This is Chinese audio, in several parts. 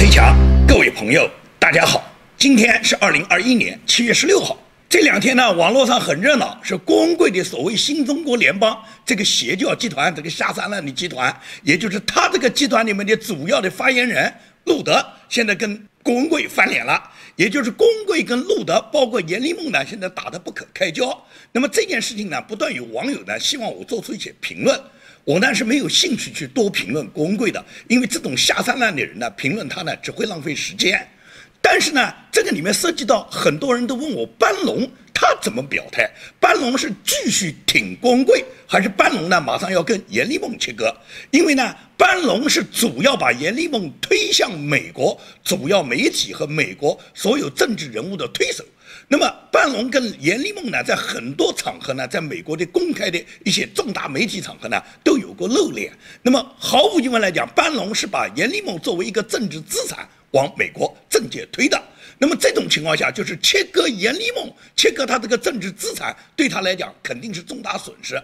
崔强，各位朋友，大家好，今天是二零二一年七月十六号。这两天呢，网络上很热闹，是郭文贵的所谓新中国联邦这个邪教集团，这个下三滥的集团，也就是他这个集团里面的主要的发言人路德，现在跟郭文贵翻脸了，也就是郭文贵跟路德，包括阎立梦呢，现在打得不可开交。那么这件事情呢，不断有网友呢希望我做出一些评论。我呢是没有兴趣去多评论郭文贵的，因为这种下三滥的人呢，评论他呢只会浪费时间。但是呢，这个里面涉及到很多人都问我班龙他怎么表态？班龙是继续挺郭文贵，还是班龙呢马上要跟阎立梦切割？因为呢，班龙是主要把阎立梦推向美国主要媒体和美国所有政治人物的推手。那么，班龙跟阎立梦呢，在很多场合呢，在美国的公开的一些重大媒体场合呢，都有过露脸。那么，毫无疑问来讲，班龙是把阎立梦作为一个政治资产往美国政界推的。那么，这种情况下，就是切割阎立梦，切割他这个政治资产，对他来讲肯定是重大损失。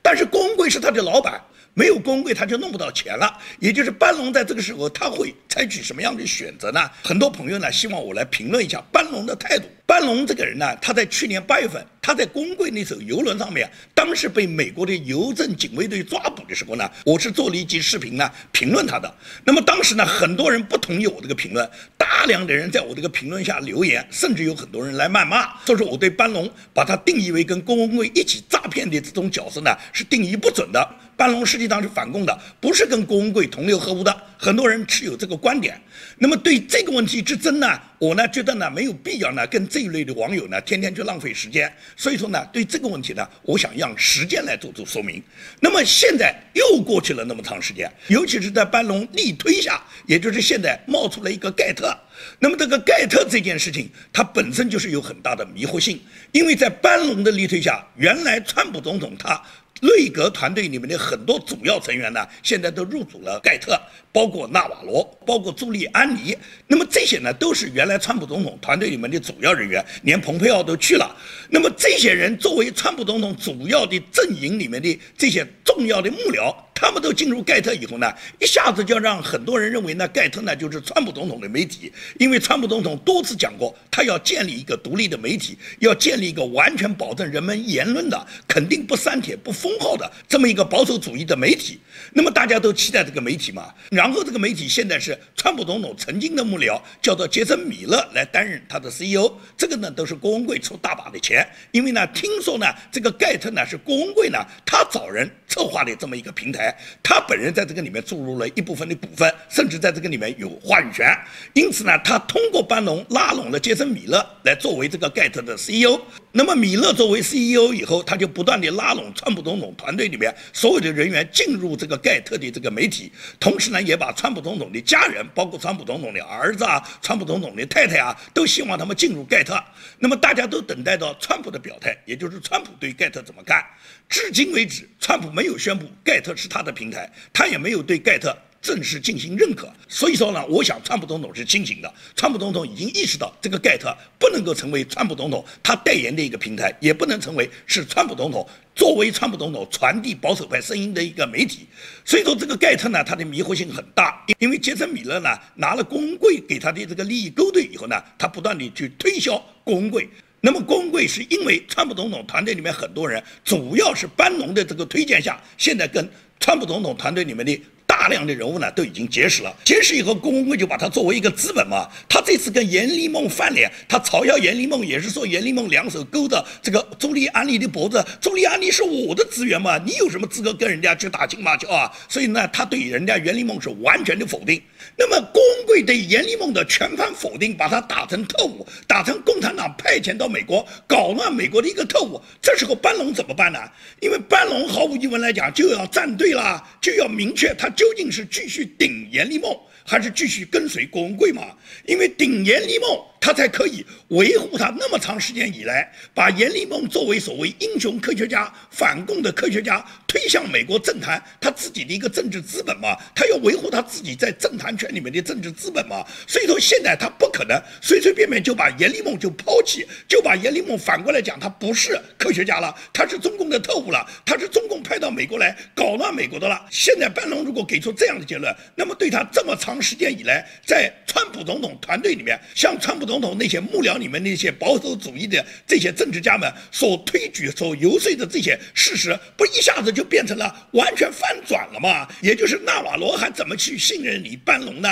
但是，郭文贵是他的老板。没有公会，他就弄不到钱了。也就是班龙在这个时候，他会采取什么样的选择呢？很多朋友呢希望我来评论一下班龙的态度。班龙这个人呢，他在去年八月份，他在公会那艘游轮上面，当时被美国的邮政警卫队抓捕的时候呢，我是做了一集视频呢评论他的。那么当时呢，很多人不同意我这个评论，大量的人在我这个评论下留言，甚至有很多人来谩骂，说是我对班龙把他定义为跟郭文贵一起诈骗的这种角色呢，是定义不准的。班龙实际上是反共的，不是跟郭文贵同流合污的。很多人持有这个观点。那么对这个问题之争呢，我呢觉得呢没有必要呢跟这一类的网友呢天天去浪费时间。所以说呢，对这个问题呢，我想让时间来做出说明。那么现在又过去了那么长时间，尤其是在班龙力推下，也就是现在冒出了一个盖特。那么这个盖特这件事情，它本身就是有很大的迷惑性，因为在班龙的力推下，原来川普总统他。内阁团队里面的很多主要成员呢，现在都入主了盖特，包括纳瓦罗，包括朱利安尼。那么这些呢，都是原来川普总统团队里面的主要人员，连蓬佩奥都去了。那么这些人作为川普总统主要的阵营里面的这些重要的幕僚。他们都进入盖特以后呢，一下子就让很多人认为呢，盖特呢就是川普总统的媒体，因为川普总统多次讲过，他要建立一个独立的媒体，要建立一个完全保证人们言论的、肯定不删帖、不封号的这么一个保守主义的媒体。那么大家都期待这个媒体嘛？然后这个媒体现在是川普总统曾经的幕僚，叫做杰森·米勒来担任他的 CEO，这个呢都是郭文贵出大把的钱，因为呢听说呢这个盖特呢是郭文贵呢他找人策划的这么一个平台。他本人在这个里面注入了一部分的股份，甚至在这个里面有话语权。因此呢，他通过班农拉拢了杰森·米勒来作为这个盖特的 CEO。那么米勒作为 CEO 以后，他就不断地拉拢川普总统团队里面所有的人员进入这个盖特的这个媒体，同时呢，也把川普总统的家人，包括川普总统的儿子啊、川普总统的太太啊，都希望他们进入盖特。那么大家都等待着川普的表态，也就是川普对盖特怎么干。至今为止，川普没有宣布盖特是他的平台，他也没有对盖特。正式进行认可，所以说呢，我想川普总统是清醒的。川普总统已经意识到，这个盖特不能够成为川普总统他代言的一个平台，也不能成为是川普总统作为川普总统传递保守派声音的一个媒体。所以说，这个盖特呢，他的迷惑性很大，因为杰森·米勒呢拿了公会给他的这个利益勾兑以后呢，他不断地去推销公会。那么公会是因为川普总统团队里面很多人，主要是班农的这个推荐下，现在跟川普总统团队里面的。大量的人物呢都已经结识了，结识以后，郭文贵就把他作为一个资本嘛。他这次跟严立梦翻脸，他嘲笑严立梦，也是说严立梦两手勾着这个朱利安尼的脖子。朱利安尼是我的资源嘛，你有什么资格跟人家去打情骂俏啊？所以呢，他对人家严立梦是完全的否定。那么郭文贵对阎立梦的全盘否定，把他打成特务，打成共产党派遣到美国搞乱美国的一个特务。这时候班龙怎么办呢？因为班龙毫无疑问来讲就要站队啦，就要明确他究竟是继续顶阎立梦，还是继续跟随郭文贵嘛？因为顶阎立梦他才可以维护他那么长时间以来把阎立梦作为所谓英雄科学家、反共的科学家推向美国政坛，他自己的一个政治资本嘛，他要维护他自己在政坛圈里面的政治资本嘛。所以说现在他不可能随随便便就把阎立梦就抛弃，就把阎立梦反过来讲他不是科学家了，他是中共的特务了，他是中共派到美国来搞乱美国的了。现在班农如果给出这样的结论，那么对他这么长时间以来在川普总统团队里面，像川普总统那些幕僚里面那些保守主义的这些政治家们所推举、所游说的这些事实，不一下子就变成了完全翻转了吗？也就是纳瓦罗还怎么去信任你班农呢？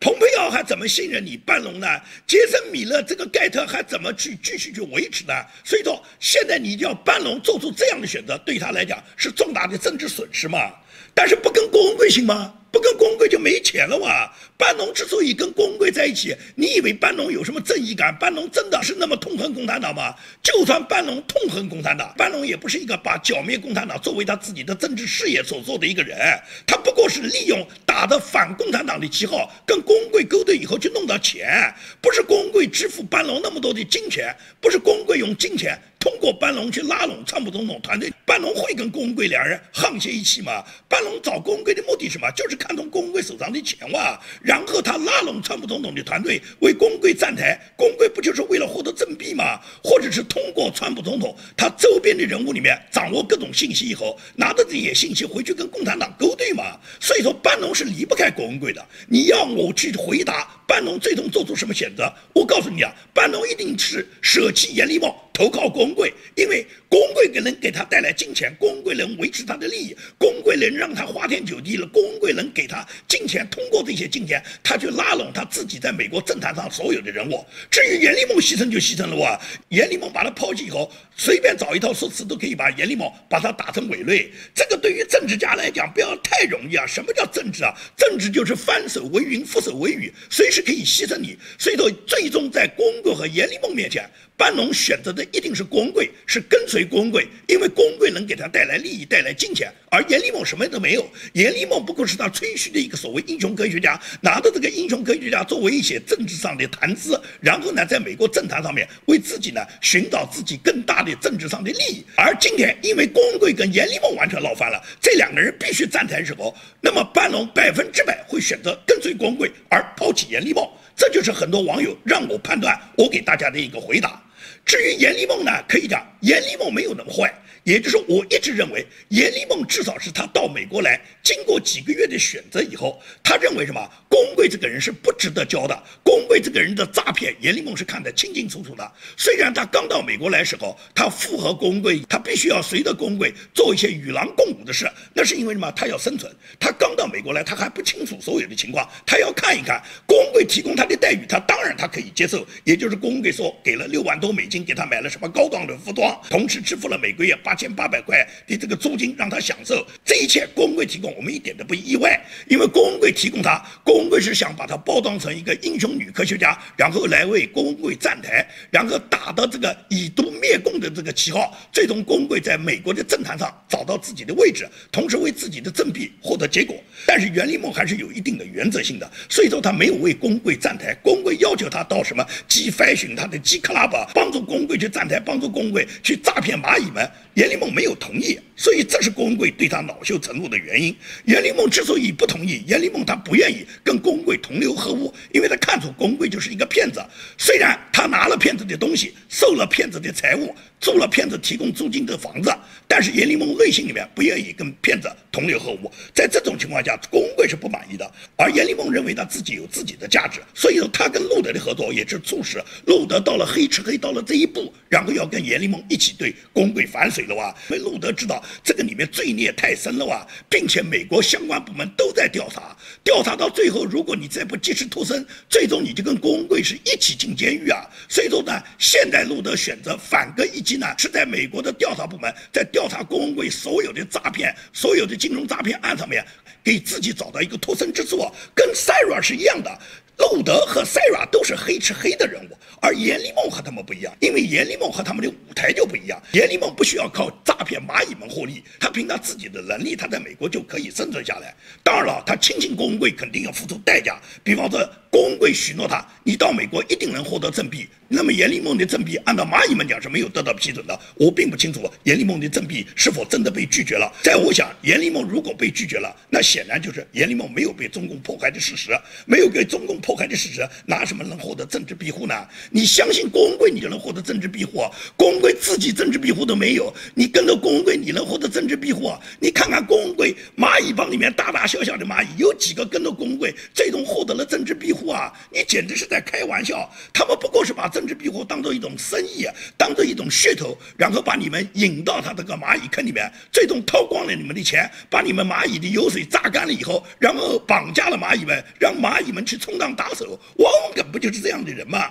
蓬佩奥还怎么信任你班农呢？杰森米勒这个盖特还怎么去继续去维持呢？所以说，现在你叫班农做出这样的选择，对他来讲是重大的政治损失嘛？但是不跟郭文贵行吗？不跟郭文贵就没钱了哇！班农之所以跟郭文贵在一起，你以为班农有什么正义感？班农真的是那么痛恨共产党吗？就算班农痛恨共产党，班农也不是一个把剿灭共产党作为他自己的政治事业所做的一个人，他不过是利用打着反共产党的旗号，跟郭文贵勾兑以后去弄到钱，不是郭文贵支付班农那么多的金钱，不是郭文贵用金钱。通过班农去拉拢川普总统团队，班农会跟郭文贵两人沆瀣一气吗？班农找郭文贵的目的是什么？就是看中郭文贵手上的钱哇，然后他拉拢川普总统的团队为郭文贵站台，郭文贵不就是为了获得政币吗？或者是通过川普总统他周边的人物里面掌握各种信息以后，拿着这些信息回去跟共产党勾兑嘛？所以说班农是离不开郭文贵的。你要我去回答班农最终做出什么选择？我告诉你啊，班农一定是舍弃严立茂。投靠公贵，因为公贵能给他带来金钱，公贵能维持他的利益，公贵能让他花天酒地了，公贵能给他金钱，通过这些金钱，他去拉拢他自己在美国政坛上所有的人物。至于阎立梦牺牲就牺牲了哇，阎立梦把他抛弃以后，随便找一套说辞都可以把阎立梦把他打成伪类。这个对于政治家来讲不要太容易啊！什么叫政治啊？政治就是翻手为云，覆手为雨，随时可以牺牲你。所以说，最终在公贵和阎立梦面前。班农选择的一定是郭文贵，是跟随郭文贵，因为郭文贵能给他带来利益、带来金钱，而阎立梦什么都没有。阎立梦不过是他吹嘘的一个所谓英雄科学家，拿着这个英雄科学家作为一些政治上的谈资，然后呢，在美国政坛上面为自己呢寻找自己更大的政治上的利益。而今天，因为郭文贵跟阎立梦完全闹翻了，这两个人必须站台时候，那么班农百分之百会选择跟随郭文贵而抛弃阎立梦。这就是很多网友让我判断，我给大家的一个回答。至于阎立梦呢，可以讲阎立梦没有那么坏。也就是，我一直认为阎立梦至少是他到美国来，经过几个月的选择以后，他认为什么？龚贵这个人是不值得交的。龚贵这个人的诈骗，阎立梦是看得清清楚楚的。虽然他刚到美国来时候，他附和龚贵，他必须要随着龚贵做一些与狼共舞的事，那是因为什么？他要生存。他刚到美国来，他还不清楚所有的情况，他要看一看龚贵提供他的待遇，他当然他可以接受。也就是龚贵说给了六万多美金给他买了什么高档的服装，同时支付了每个月八。千八百块的这个租金让他享受，这一切工会提供，我们一点都不意外，因为工会提供他，工会是想把他包装成一个英雄女科学家，然后来为工会站台，然后打的这个以毒灭共的这个旗号，最终工会在美国的政坛上找到自己的位置，同时为自己的政弊获得结果。但是袁立梦还是有一定的原则性的，所以说他没有为工会站台，工会要求他到什么 G fashion 他的 G club 帮助工会去站台，帮助工会去诈骗蚂蚁们。阎立梦没有同意，所以这是郭文贵对他恼羞成怒的原因。阎立梦之所以不同意，阎立梦他不愿意跟郭文贵同流合污，因为他看出郭文贵就是一个骗子。虽然他拿了骗子的东西，受了骗子的财物。租了骗子提供租金的房子，但是严立梦内心里面不愿意跟骗子同流合污。在这种情况下，公贵是不满意的，而严立梦认为他自己有自己的价值，所以说他跟路德的合作也是促使路德到了黑吃黑到了这一步，然后要跟严立梦一起对公贵反水了哇。因为路德知道这个里面罪孽太深了哇，并且美国相关部门都在调查，调查到最后，如果你再不及时脱身，最终你就跟公贵是一起进监狱啊。所以说呢，现在路德选择反戈一。呢，是在美国的调查部门在调查郭文贵所有的诈骗、所有的金融诈骗案上面，给自己找到一个脱身之处，跟 Sarah 是一样的。路德和 Sarah 都是黑吃黑的人物，而严立梦和他们不一样，因为严立梦和他们的舞台就不一样。严立梦不需要靠诈骗蚂蚁们获利，他凭他自己的能力，他在美国就可以生存下来。当然了，他亲近郭文贵肯定要付出代价，比方说郭文贵许诺他，你到美国一定能获得赠币。那么严立梦的赠币，按照蚂蚁们讲是没有得到批准的。我并不清楚严立梦的赠币是否真的被拒绝了。在我想，严立梦如果被拒绝了，那显然就是严立梦没有被中共迫害的事实，没有被中共迫害的事实，拿什么能获得政治庇护呢？你相信郭文贵，你就能获得政治庇护？郭文贵自己政治庇护都没有，你跟着郭文贵，你能获得政治庇护？你看看郭文贵蚂蚁帮里面大大小小的蚂蚁，有几个跟着郭文贵最终获得了政治庇护啊？你简直是在开玩笑！他们不过是把政治庇护当做一种生意，当做一种噱头，然后把你们引到他这个蚂蚁坑里面，最终掏光了你们的钱，把你们蚂蚁的油水榨干了以后，然后绑架了蚂蚁们，让蚂蚁们去充当打手。王文耿不就是这样的人吗？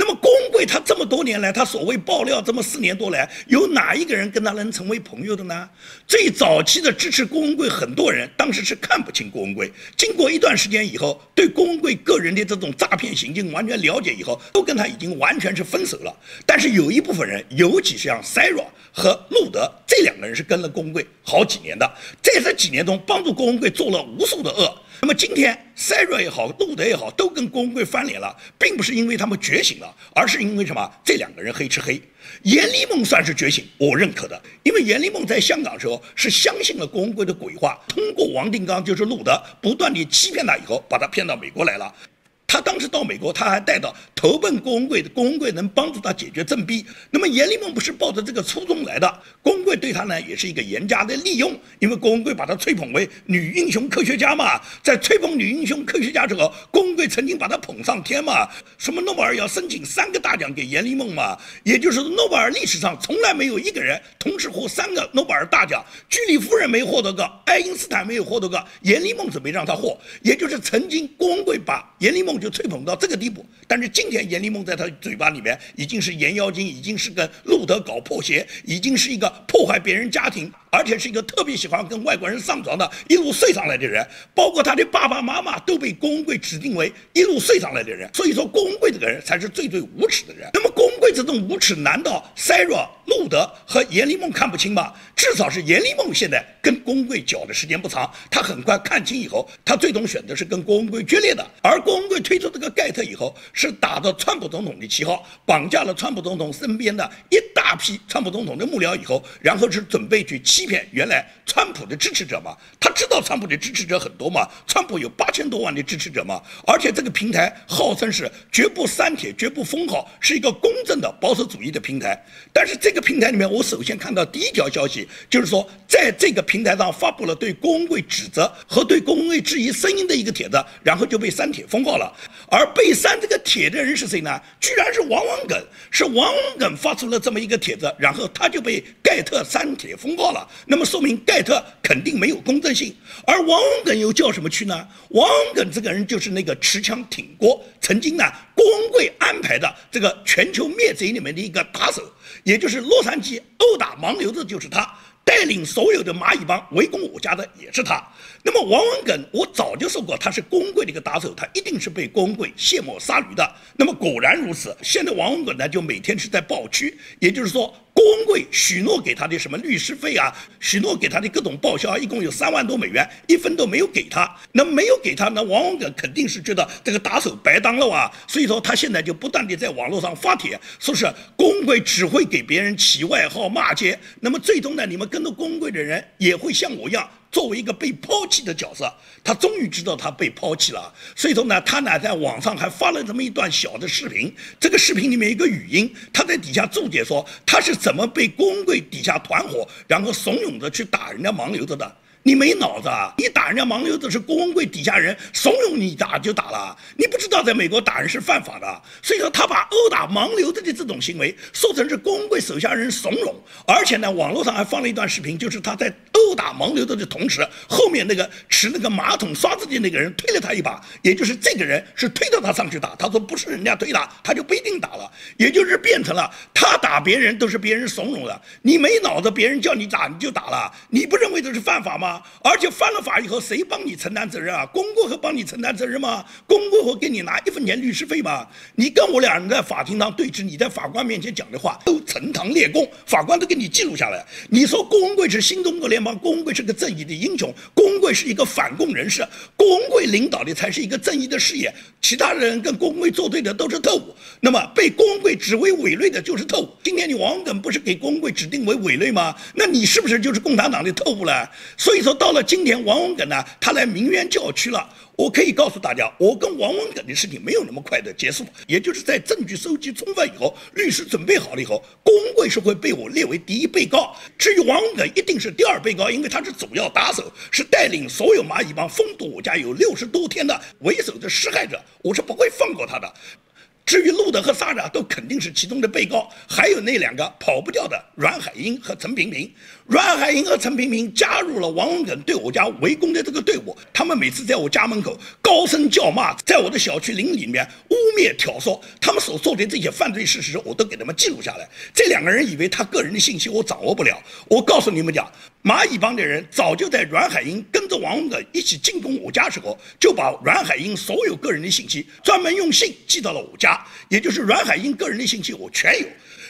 那么龚贵他这么多年来，他所谓爆料这么四年多来，有哪一个人跟他能成为朋友的呢？最早期的支持龚文贵很多人当时是看不清龚文贵，经过一段时间以后，对龚文贵个人的这种诈骗行径完全了解以后，都跟他已经完全是分手了。但是有一部分人，尤其是像塞若和路德这两个人是跟了龚文贵好几年的，在这几年中帮助龚文贵做了无数的恶。那么今天塞瑞也好，路德也好，都跟郭文贵翻脸了，并不是因为他们觉醒了，而是因为什么？这两个人黑吃黑。严立梦算是觉醒，我认可的，因为严立梦在香港时候是相信了郭文贵的鬼话，通过王定刚就是路德不断地欺骗他以后，把他骗到美国来了。他当时到美国，他还带到投奔郭文贵，郭文贵能帮助他解决政逼。那么严立梦不是抱着这个初衷来的，郭文贵对他呢也是一个严加的利用，因为郭文贵把他吹捧为女英雄科学家嘛，在吹捧女英雄科学家之后，郭文贵曾经把他捧上天嘛，什么诺贝尔要申请三个大奖给严立梦嘛，也就是诺贝尔历史上从来没有一个人同时获三个诺贝尔大奖，居里夫人没获得过，爱因斯坦没有获得过，严立梦是没让他获，也就是曾经郭文贵把严立梦。就吹捧到这个地步，但是今天严立梦在他嘴巴里面已经是严妖精，已经是跟路德搞破鞋，已经是一个破坏别人家庭。而且是一个特别喜欢跟外国人上床的，一路睡上来的人，包括他的爸爸妈妈都被郭文贵指定为一路睡上来的人。所以说，郭文贵这个人才是最最无耻的人。那么，郭文贵这种无耻，难道塞若、路德和严立梦看不清吗？至少是严立梦现在跟郭文贵搅的时间不长，他很快看清以后，他最终选择是跟郭文贵决裂的。而郭文贵推出这个盖特以后，是打着川普总统的旗号，绑架了川普总统身边的一大批川普总统的幕僚以后，然后是准备去。欺骗原来川普的支持者嘛？他知道川普的支持者很多嘛？川普有八千多万的支持者嘛？而且这个平台号称是绝不删帖、绝不封号，是一个公正的保守主义的平台。但是这个平台里面，我首先看到第一条消息，就是说在这个平台上发布了对郭文贵指责和对郭文贵质疑声音的一个帖子，然后就被删帖封号了。而被删这个帖的人是谁呢？居然是王文耿，是王文耿发出了这么一个帖子，然后他就被盖特删帖封号了。那么说明盖特肯定没有公正性，而王文耿又叫什么去呢？王文耿这个人就是那个持枪挺郭，曾经呢郭文贵安排的这个全球灭贼里面的一个打手，也就是洛杉矶殴打盲流的就是他。带领所有的蚂蚁帮围攻我家的也是他。那么王文耿，我早就说过他是公贵的一个打手，他一定是被公贵卸磨杀驴的。那么果然如此，现在王文耿呢就每天是在爆区，也就是说郭文贵许诺给他的什么律师费啊，许诺给他的各种报销，一共有三万多美元，一分都没有给他。那没有给他，那王文耿肯定是觉得这个打手白当了啊。所以说他现在就不断的在网络上发帖，说是郭文贵只会给别人起外号骂街。那么最终呢，你们跟着郭文贵的人也会像我一样，作为一个被抛弃的角色。他终于知道他被抛弃了，所以说呢，他呢在网上还发了这么一段小的视频。这个视频里面一个语音，他在底下注解说他是怎么被公贵底下团伙，然后怂恿着去打人家盲流子的。你没脑子啊！你打人家盲流子是郭文贵底下人怂恿你打就打了，你不知道在美国打人是犯法的。所以说他把殴打盲流子的这种行为说成是郭文贵手下人怂恿，而且呢，网络上还放了一段视频，就是他在殴打盲流的同时，后面那个持那个马桶刷子的那个人推了他一把，也就是这个人是推到他上去打。他说不是人家推他，他就不一定打了。也就是变成了他打别人都是别人怂恿的，你没脑子，别人叫你打你就打了，你不认为这是犯法吗？而且犯了法以后，谁帮你承担责任啊？公过会帮你承担责任吗？公过会给你拿一分钱律师费吗？你跟我两人在法庭上对峙，你在法官面前讲的话都呈堂列供，法官都给你记录下来。你说郭文贵是新中国联邦，郭文贵是个正义的英雄，郭文贵是一个反共人士，郭文贵领导的才是一个正义的事业，其他人跟郭文贵作对的都是特务。那么被郭文贵指为伪类的就是特务。今天你王文耿不是给郭文贵指定为伪类吗？那你是不是就是共产党的特务了？所以说到了今天，王文耿呢，他来鸣冤叫屈了。我可以告诉大家，我跟王文耿的事情没有那么快的结束，也就是在证据收集充分以后，律师准备好了以后，公会是会被我列为第一被告。至于王文耿，一定是第二被告，因为他是主要打手，是带领所有蚂蚁帮封堵我家有六十多天的为首的施害者，我是不会放过他的。至于路德和萨扎，都肯定是其中的被告，还有那两个跑不掉的阮海英和陈平平。阮海英和陈平平加入了王文耿对我家围攻的这个队伍，他们每次在我家门口高声叫骂，在我的小区林里面污蔑挑唆，他们所做的这些犯罪事实，我都给他们记录下来。这两个人以为他个人的信息我掌握不了，我告诉你们讲，蚂蚁帮的人早就在阮海英跟着王文耿一起进攻我家时候，就把阮海英所有个人的信息专门用信寄到了我家，也就是阮海英个人的信息我全有。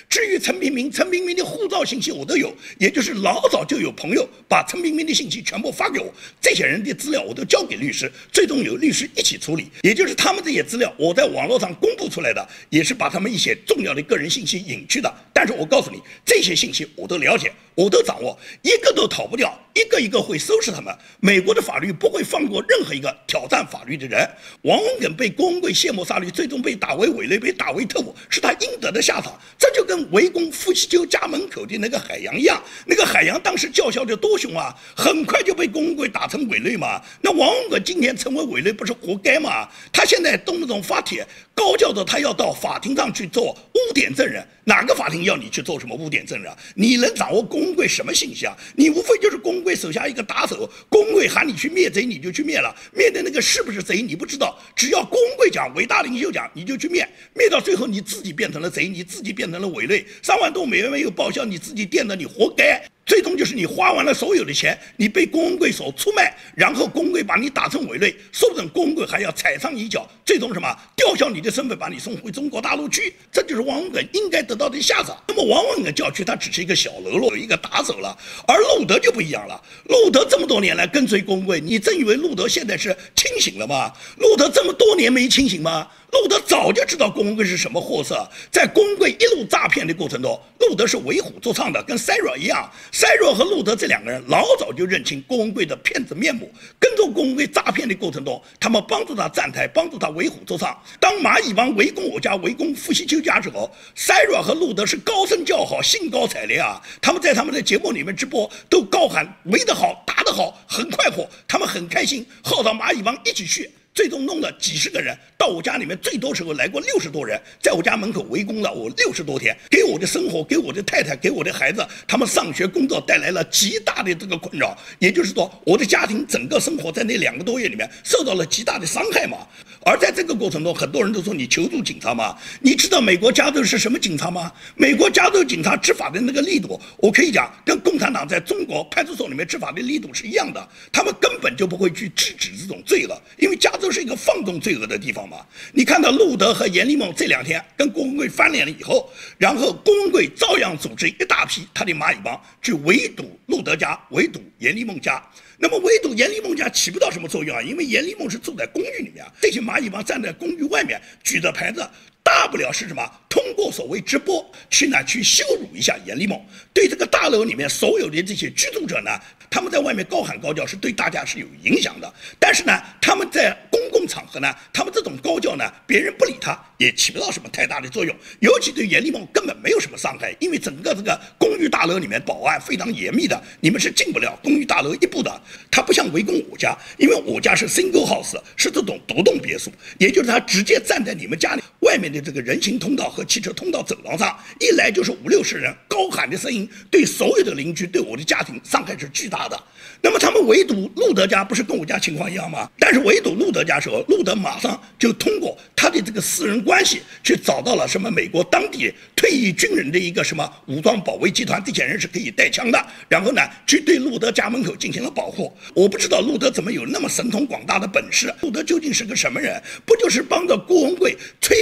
至于陈平明，陈平明的护照信息我都有，也就是老早就有朋友把陈平明的信息全部发给我，这些人的资料我都交给律师，最终由律师一起处理。也就是他们这些资料，我在网络上公布出来的，也是把他们一些重要的个人信息隐去的。但是我告诉你，这些信息我都了解，我都掌握，一个都逃不掉，一个一个会收拾他们。美国的法律不会放过任何一个挑战法律的人。王文耿被郭文贵卸磨杀驴，最终被打为伪类，被打为特务，是他应得的下场。这就跟围攻傅西秋家门口的那个海洋一样，那个海洋当时叫嚣的多凶啊，很快就被公文贵打成伪类嘛。那王文耿今天成为伪类，不是活该吗？他现在动不动发帖，高叫着他要到法庭上去做污点证人，哪个法庭要你去做什么污点证人？你能掌握公公贵什么信息啊？你无非就是公文贵手下一个打手，公文贵喊你去灭贼，你就去灭了。灭的那个是不是贼，你不知道。只要公文贵讲，伟大领袖讲，你就去灭。灭到最后，你自己变成了贼，你自己变成了伪类。三万多美元没有报销，你自己垫的，你活该。最终就是你花完了所有的钱，你被公文贵所出卖，然后公文贵把你打成伪类，说不准公文贵还要踩上一脚，最终什么吊销你的身份，把你送回中国大陆去。这就是王文耿应该得到的下场。那么王文耿叫去，他只是一个小喽啰，一个打手了。而路德就不一样了，路德这么多年来跟随公文贵，你真以为路德现在是清醒了吗？路德这么多年没清醒吗？路德早就知道郭文贵是什么货色，在郭文贵一路诈骗的过程中，路德是为虎作伥的，跟塞若一样。塞若和路德这两个人老早就认清郭文贵的骗子面目，跟着郭文贵诈骗的过程中，他们帮助他站台，帮助他为虎作伥。当蚂蚁帮围攻我家、围攻傅西秋家时候，塞若和路德是高声叫好，兴高采烈啊！他们在他们的节目里面直播，都高喊围得好，打得好，很快活，他们很开心，号召蚂蚁帮一起去。最终弄了几十个人到我家里面，最多时候来过六十多人，在我家门口围攻了我六十多天，给我的生活、给我的太太、给我的孩子，他们上学、工作带来了极大的这个困扰。也就是说，我的家庭整个生活在那两个多月里面受到了极大的伤害嘛。而在这个过程中，很多人都说你求助警察吗？你知道美国加州是什么警察吗？美国加州警察执法的那个力度，我可以讲，跟共产党在中国派出所里面执法的力度是一样的。他们根本就不会去制止这种罪恶，因为加州。是一个放纵罪恶的地方嘛？你看到路德和严立梦这两天跟郭文贵翻脸了以后，然后郭文贵照样组织一大批他的蚂蚁帮去围堵路德家，围堵严立梦家。那么唯独严立梦家起不到什么作用啊？因为严立梦是住在公寓里面，这些蚂蚁帮站在公寓外面举着牌子，大不了是什么？通过所谓直播去呢去羞辱一下严立梦，对这个大楼里面所有的这些居住者呢？他们在外面高喊高叫是对大家是有影响的，但是呢，他们在公共场合呢，他们这种高叫呢，别人不理他也起不到什么太大的作用，尤其对严立梦根本没有什么伤害，因为整个这个公寓大楼里面保安非常严密的，你们是进不了公寓大楼一步的。他不像围攻我家，因为我家是 single house，是这种独栋别墅，也就是他直接站在你们家里。外面的这个人行通道和汽车通道走廊上，一来就是五六十人高喊的声音，对所有的邻居、对我的家庭伤害是巨大的。那么他们围堵路德家，不是跟我家情况一样吗？但是围堵路德家时候，路德马上就通过他的这个私人关系，去找到了什么美国当地退役军人的一个什么武装保卫集团，这些人是可以带枪的。然后呢，去对路德家门口进行了保护。我不知道路德怎么有那么神通广大的本事。路德究竟是个什么人？不就是帮着郭文贵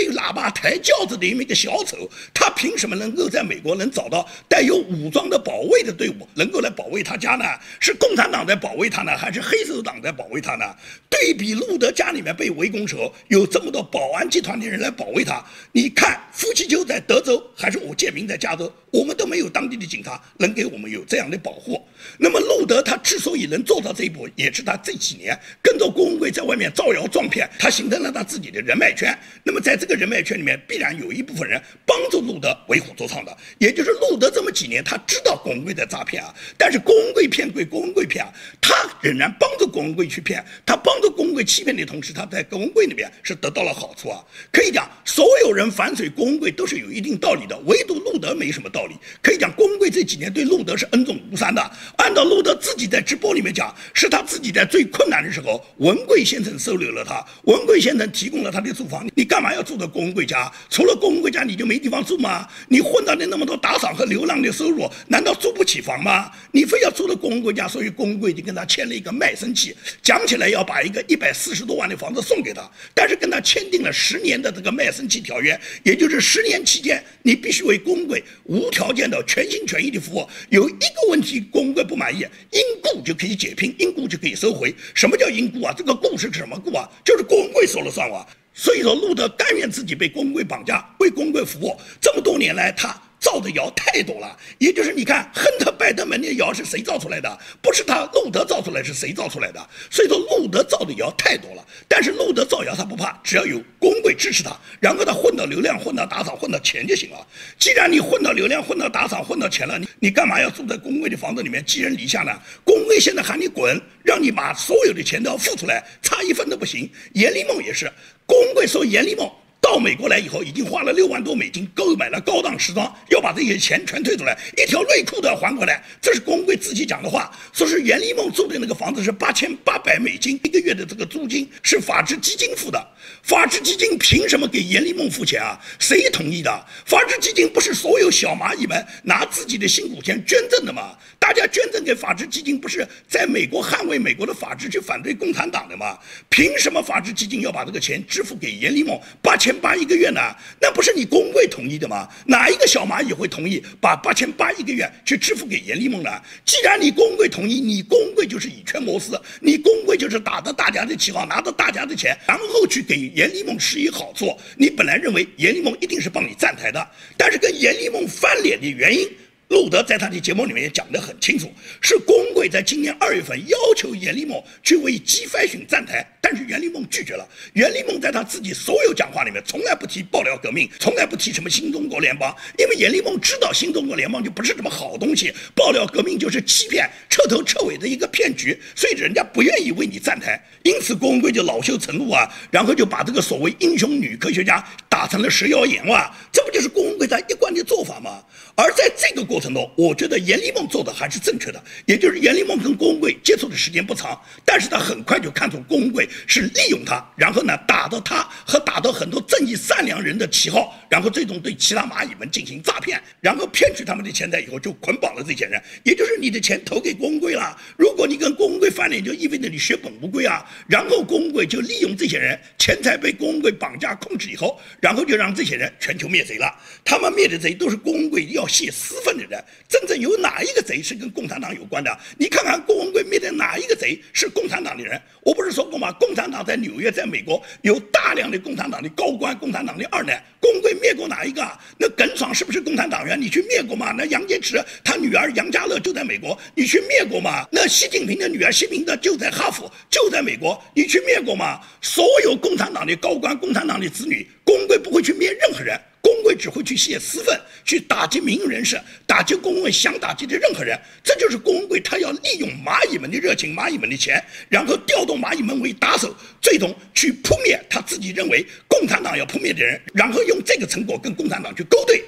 吹喇叭、抬轿子的那么一个小丑？他凭什么能够在美国能找到带有武装的保卫的队伍，能够来保卫他家呢？是共产党在保卫他呢，还是黑手党在保卫他呢？对比路德家里面被围攻时候，有这么多保安集团的人来保卫他，你看夫妻就在德州，还是我建明在加州，我们都没有当地的警察能给我们有这样的保护。那么路德他之所以能做到这一步，也是他这几年跟着郭文贵在外面造谣撞骗，他形成了他自己的人脉圈。那么在这个人脉圈里面，必然有一部分人帮助路德为虎作伥的，也就是路德这么几年他知道郭文贵在诈骗啊，但是郭文贵骗归郭文贵骗啊，他仍然帮着郭文贵去骗，他帮着郭文贵欺骗的同时，他在郭文贵那边是得到了好处啊。可以讲，所有人反水郭文贵都是有一定道理的，唯独路德没什么道理。可以讲，郭文贵这几年对路德是恩重如山的。按照路德自己在直播里面讲，是他自己在最困难的时候，文贵先生收留了他，文贵先生提供了他的住房。你干嘛要住在郭文贵家？除了郭文贵家，你就没地方住吗？你混到的那么多打赏和流浪的收入，难道租不起房吗？你非要住到郭文贵家，所以郭文贵就跟他签了一个卖身契，讲起来要把一个一百四十多万的房子送给他，但是跟他签订了十年的这个卖身契条约，也就是十年期间，你必须为郭文贵无条件的全心全意的服务。有一个问题，工会不。满意，因故就可以解聘，因故就可以收回。什么叫因故啊？这个故是什么故啊？就是工会说了算啊。所以说，路德甘愿自己被工会绑架，为工会服务。这么多年来，他。造的谣太多了，也就是你看，亨特·拜登门的谣是谁造出来的？不是他路德造出来，是谁造出来的？所以说路德造的谣太多了。但是路德造谣他不怕，只要有工会支持他，然后他混到流量、混到打赏、混到钱就行了。既然你混到流量、混到打赏、混到钱了，你你干嘛要住在工会的房子里面寄人篱下呢？工会现在喊你滚，让你把所有的钱都要付出来，差一分都不行。严立梦也是，工会说严立梦。到美国来以后，已经花了六万多美金购买了高档时装，要把这些钱全退出来，一条内裤都要还回来。这是公贵自己讲的话，说是袁立梦住的那个房子是八千八百美金一个月的这个租金是法治基金付的，法治基金凭什么给严立梦付钱啊？谁同意的？法治基金不是所有小蚂蚁们拿自己的辛苦钱捐赠的吗？大家捐赠给法治基金，不是在美国捍卫美国的法治，去反对共产党的吗？凭什么法治基金要把这个钱支付给严立梦八千？八一个月呢？那不是你工会同意的吗？哪一个小蚂蚁会同意把八千八一个月去支付给严立梦呢？既然你工会同意，你工会就是以权谋私，你工会就是打着大家的旗号，拿着大家的钱，然后去给严立梦施以好处。你本来认为严立梦一定是帮你站台的，但是跟严立梦翻脸的原因。路德在他的节目里面也讲得很清楚，是工会在今年二月份要求严立梦去为 G Fashion 站台，但是袁立梦拒绝了。袁立梦在他自己所有讲话里面从来不提爆料革命，从来不提什么新中国联邦，因为严立梦知道新中国联邦就不是什么好东西，爆料革命就是欺骗、彻头彻尾的一个骗局，所以人家不愿意为你站台。因此郭文贵就恼羞成怒啊，然后就把这个所谓英雄女科学家打成了蛇妖阎王，这不就是郭文贵他一贯的做法吗？而在这个过程中，我觉得严立梦做的还是正确的，也就是严立梦跟郭文贵接触的时间不长，但是他很快就看出郭文贵是利用他，然后呢打到他和打到很多正义善良人的旗号，然后最终对其他蚂蚁们进行诈骗，然后骗取他们的钱财以后就捆绑了这些人，也就是你的钱投给郭文贵了，如果你跟郭文贵翻脸，就意味着你血本无归啊，然后郭文贵就利用这些人，钱财被郭文贵绑架控制以后，然后就让这些人全球灭贼了，他们灭的贼都是郭文贵要。泄私愤的人，真正有哪一个贼是跟共产党有关的？你看看郭文贵灭的哪一个贼是共产党的人？我不是说过吗？共产党在纽约，在美国有大量的共产党的高官、共产党的二代。郭文贵灭过哪一个？那耿爽是不是共产党员？你去灭过吗？那杨洁篪他女儿杨家乐就在美国，你去灭过吗？那习近平的女儿习近平的就在哈佛，就在美国，你去灭过吗？所有共产党的高官、共产党的子女，郭文贵不会去灭任何人。工会只会去泄私愤，去打击民营人士，打击工会想打击的任何人。这就是工会，他要利用蚂蚁们的热情、蚂蚁们的钱，然后调动蚂蚁们为打手，最终去扑灭他自己认为共产党要扑灭的人，然后用这个成果跟共产党去勾兑。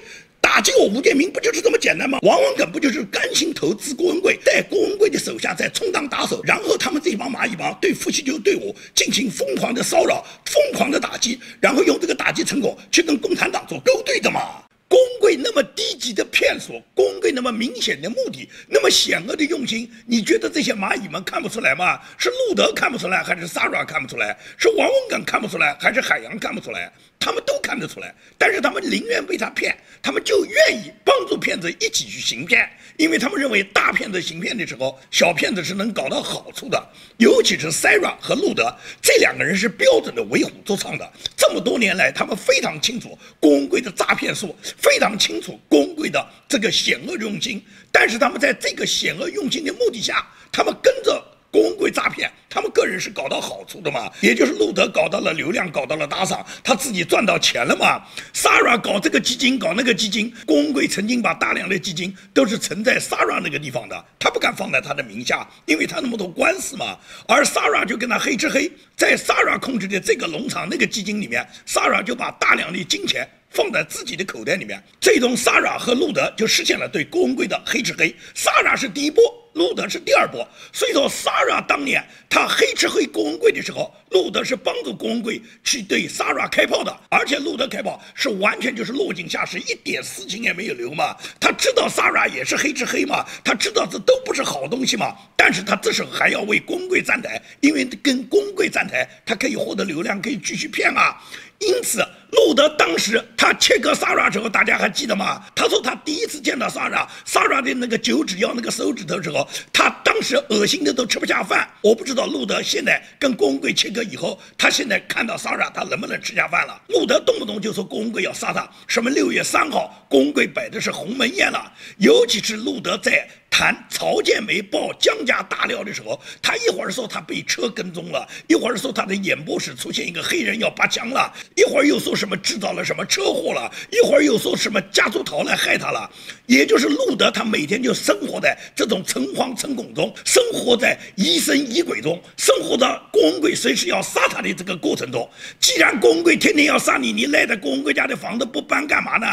打击我吴建民不就是这么简单吗？王文耿不就是甘心投资郭文贵，在郭文贵的手下在充当打手，然后他们这帮蚂蚁帮对傅习旧队伍进行疯狂的骚扰、疯狂的打击，然后用这个打击成果去跟共产党做勾兑的嘛？公贵那么低级的骗术，公贵那么明显的目的，那么险恶的用心，你觉得这些蚂蚁们看不出来吗？是路德看不出来，还是 Sara 看不出来？是王文耿看不出来，还是海洋看不出来？他们都看得出来，但是他们宁愿被他骗，他们就愿意帮助骗子一起去行骗，因为他们认为大骗子行骗的时候，小骗子是能搞到好处的。尤其是 Sara 和路德这两个人是标准的为虎作伥的，这么多年来，他们非常清楚公贵的诈骗术，非常清楚公贵的这个险恶用心，但是他们在这个险恶用心的目的下，他们跟着。公贵诈骗，他们个人是搞到好处的嘛？也就是路德搞到了流量，搞到了打赏，他自己赚到钱了嘛？Sara 搞这个基金，搞那个基金，公贵曾经把大量的基金都是存在 Sara 那个地方的，他不敢放在他的名下，因为他那么多官司嘛。而 Sara 就跟他黑吃黑，在 Sara 控制的这个农场那个基金里面，Sara 就把大量的金钱放在自己的口袋里面，最终，s a r a 和路德就实现了对公贵的黑吃黑。s a r a 是第一波。路德是第二波，所以说，s a r a 当年他黑吃黑郭文贵的时候，路德是帮助郭文贵去对 s a r a 开炮的，而且路德开炮是完全就是落井下石，一点私情也没有留嘛。他知道 s a r a 也是黑吃黑嘛，他知道这都不是好东西嘛，但是他这时候还要为郭文贵站台，因为跟郭文贵站台，他可以获得流量，可以继续骗啊。因此，路德当时他切割萨拉时候，大家还记得吗？他说他第一次见到萨拉，萨拉的那个九指腰那个手指头时候，他当时恶心的都吃不下饭。我不知道路德现在跟公贵切割以后，他现在看到萨拉，他能不能吃下饭了？路德动不动就说公贵要杀他，什么六月三号，公贵摆的是鸿门宴了。尤其是路德在。谈曹建梅报江家大料的时候，他一会儿说他被车跟踪了，一会儿说他的演播室出现一个黑人要拔枪了，一会儿又说什么制造了什么车祸了，一会儿又说什么家族逃来害他了。也就是路德，他每天就生活在这种诚惶诚恐中，生活在疑神疑鬼中，生活在郭文贵随时要杀他的这个过程中。既然郭文贵天天要杀你，你赖在郭文贵家的房子不搬干嘛呢？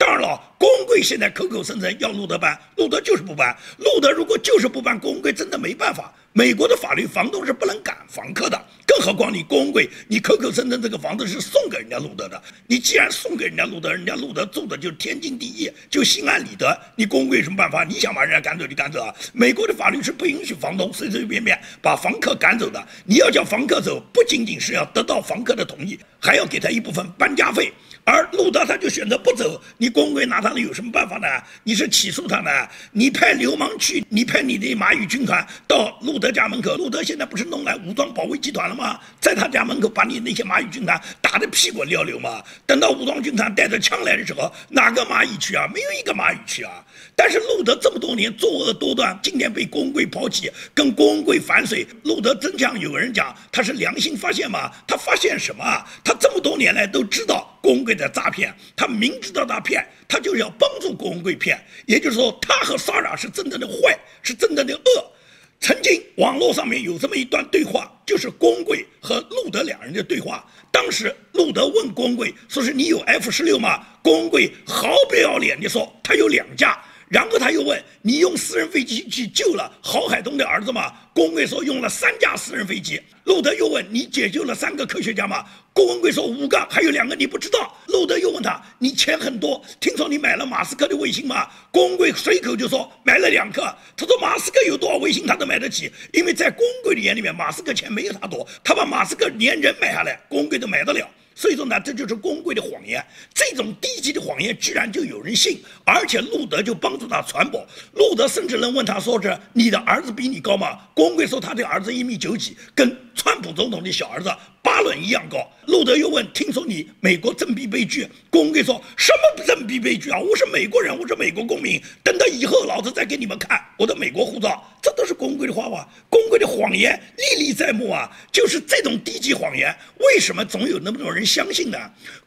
当然了，公贵现在口口声声要路德搬，路德就是不搬。路德如果就是不搬，公贵真的没办法。美国的法律，房东是不能赶房客的，更何况你公贵，你口口声声这个房子是送给人家路德的，你既然送给人家路德，人家路德住的就是天经地义，就心安理得。你公贵有什么办法？你想把人家赶走就赶走啊！美国的法律是不允许房东随随便便把房客赶走的。你要叫房客走，不仅仅是要得到房客的同意，还要给他一部分搬家费。而路德他就选择不走，你公贵拿他了有什么办法呢？你是起诉他呢？你派流氓去，你派你的蚂蚁军团到路德家门口，路德现在不是弄来武装保卫集团了吗？在他家门口把你那些蚂蚁军团打得屁滚尿流吗。等到武装军团带着枪来的时候，哪个蚂蚁去啊？没有一个蚂蚁去啊。但是路德这么多年作恶多端，今天被公贵抛弃，跟公贵反水，路德真像有人讲他是良心发现吗？他发现什么啊？他这么多年来都知道。公贵在诈骗，他明知道他骗，他就是要帮助公贵骗。也就是说，他和萨拉是真正的坏，是真正的恶。曾经网络上面有这么一段对话，就是公贵和路德两人的对话。当时路德问公贵，说是你有 F 十六吗？公贵毫不要脸地说他有两架。然后他又问你用私人飞机去救了郝海东的儿子吗？郭文贵说用了三架私人飞机。路德又问你解救了三个科学家吗？郭文贵说五个，还有两个你不知道。路德又问他你钱很多，听说你买了马斯克的卫星吗？郭文贵随口就说买了两个。他说马斯克有多少卫星他都买得起，因为在郭文贵的眼里面，马斯克钱没有他多，他把马斯克连人买下来，郭文贵都买得了。所以说呢，这就是公贵的谎言。这种低级的谎言，居然就有人信，而且路德就帮助他传播。路德甚至能问他说：“是你的儿子比你高吗？”公贵说他的儿子一米九几，跟川普总统的小儿子巴伦一样高。路德又问：“听说你美国政币被拒？”公贵说什么政币被拒啊？我是美国人，我是美国公民。等到以后，老子再给你们看我的美国护照。这都是。是工会的花花，工会的谎言历历在目啊！就是这种低级谎言，为什么总有那么多人相信呢？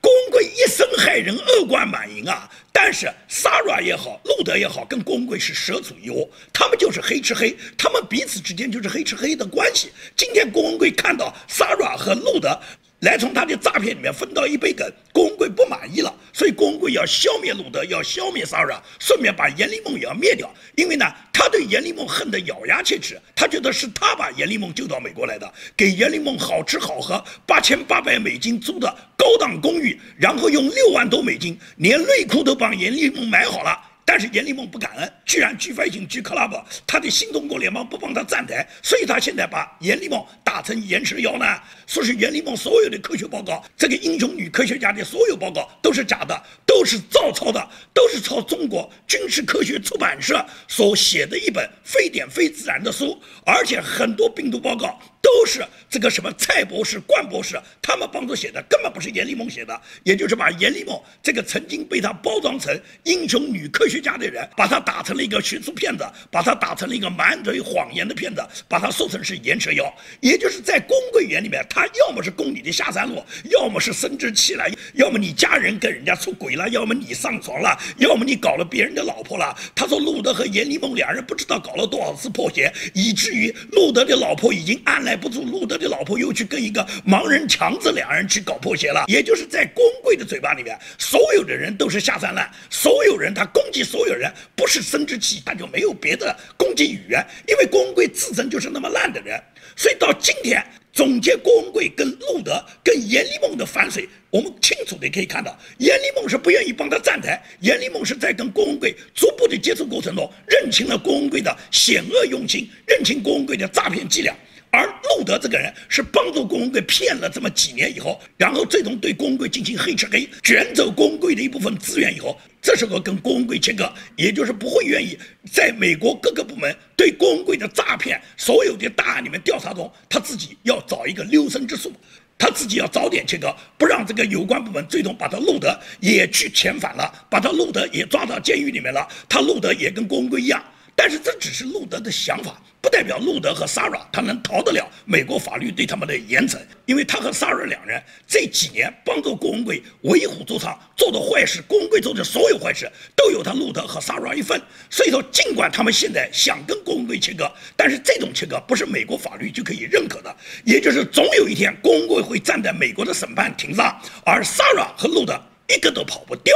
工会一生害人，恶贯满盈啊！但是 Sara 也好，路德也好，跟公贵是蛇鼠一窝，他们就是黑吃黑，他们彼此之间就是黑吃黑的关系。今天公贵看到 Sara 和路德。来从他的诈骗里面分到一杯羹，公贵不满意了，所以公贵要消灭路德，要消灭萨拉，顺便把严立梦也要灭掉。因为呢，他对严立梦恨得咬牙切齿，他觉得是他把严立梦救到美国来的，给严立梦好吃好喝，八千八百美金租的高档公寓，然后用六万多美金，连内裤都帮严立梦买好了。但是阎立梦不感恩，居然拒飞行、拒 club，他的新中国联邦不帮他站台，所以他现在把阎立梦打成延迟妖呢。说是阎立梦所有的科学报告，这个英雄女科学家的所有报告都是假的，都是照抄的，都是抄中国军事科学出版社所写的一本非典非自然的书，而且很多病毒报告。都是这个什么蔡博士、冠博士他们帮助写的，根本不是严立梦写的。也就是把严立梦这个曾经被他包装成英雄女科学家的人，把他打成了一个学术骗子，把他打成了一个满嘴谎言的骗子，把他说成是岩蛇妖。也就是在公柜园里面，他要么是供你的下三路，要么是生殖器了，要么你家人跟人家出轨了，要么你上床了，要么你搞了别人的老婆了。他说路德和严立梦两人不知道搞了多少次破鞋，以至于路德的老婆已经按了来。不住，路德的老婆又去跟一个盲人强子两人去搞破鞋了。也就是在公贵的嘴巴里面，所有的人都是下三滥，所有人他攻击所有人，不是生殖器，他就没有别的攻击语言。因为公贵自身就是那么烂的人，所以到今天总结郭文贵跟路德跟严立梦的反水，我们清楚的可以看到，严立梦是不愿意帮他站台，严立梦是在跟郭文贵逐步的接触过程中，认清了郭文贵的险恶用心，认清郭文贵的诈骗伎俩。而路德这个人是帮助公贵骗了这么几年以后，然后最终对公贵进行黑吃黑，卷走公贵的一部分资源以后，这时候跟公贵切割，也就是不会愿意在美国各个部门对公贵的诈骗所有的大案里面调查中，他自己要找一个留声之术，他自己要早点切割，不让这个有关部门最终把他路德也去遣返了，把他路德也抓到监狱里面了，他路德也跟公贵一样。但是这只是路德的想法，不代表路德和 s a r a 他能逃得了美国法律对他们的严惩，因为他和 s a r a 两人这几年帮助郭文贵为虎作伥，做的坏事，郭文贵做的所有坏事都有他路德和 s a r a 一份。所以说，尽管他们现在想跟郭文贵切割，但是这种切割不是美国法律就可以认可的，也就是总有一天郭文贵会站在美国的审判庭上，而 s a r a 和路德一个都跑不掉。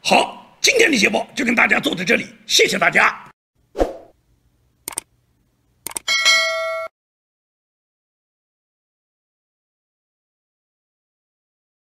好，今天的节目就跟大家做到这里，谢谢大家。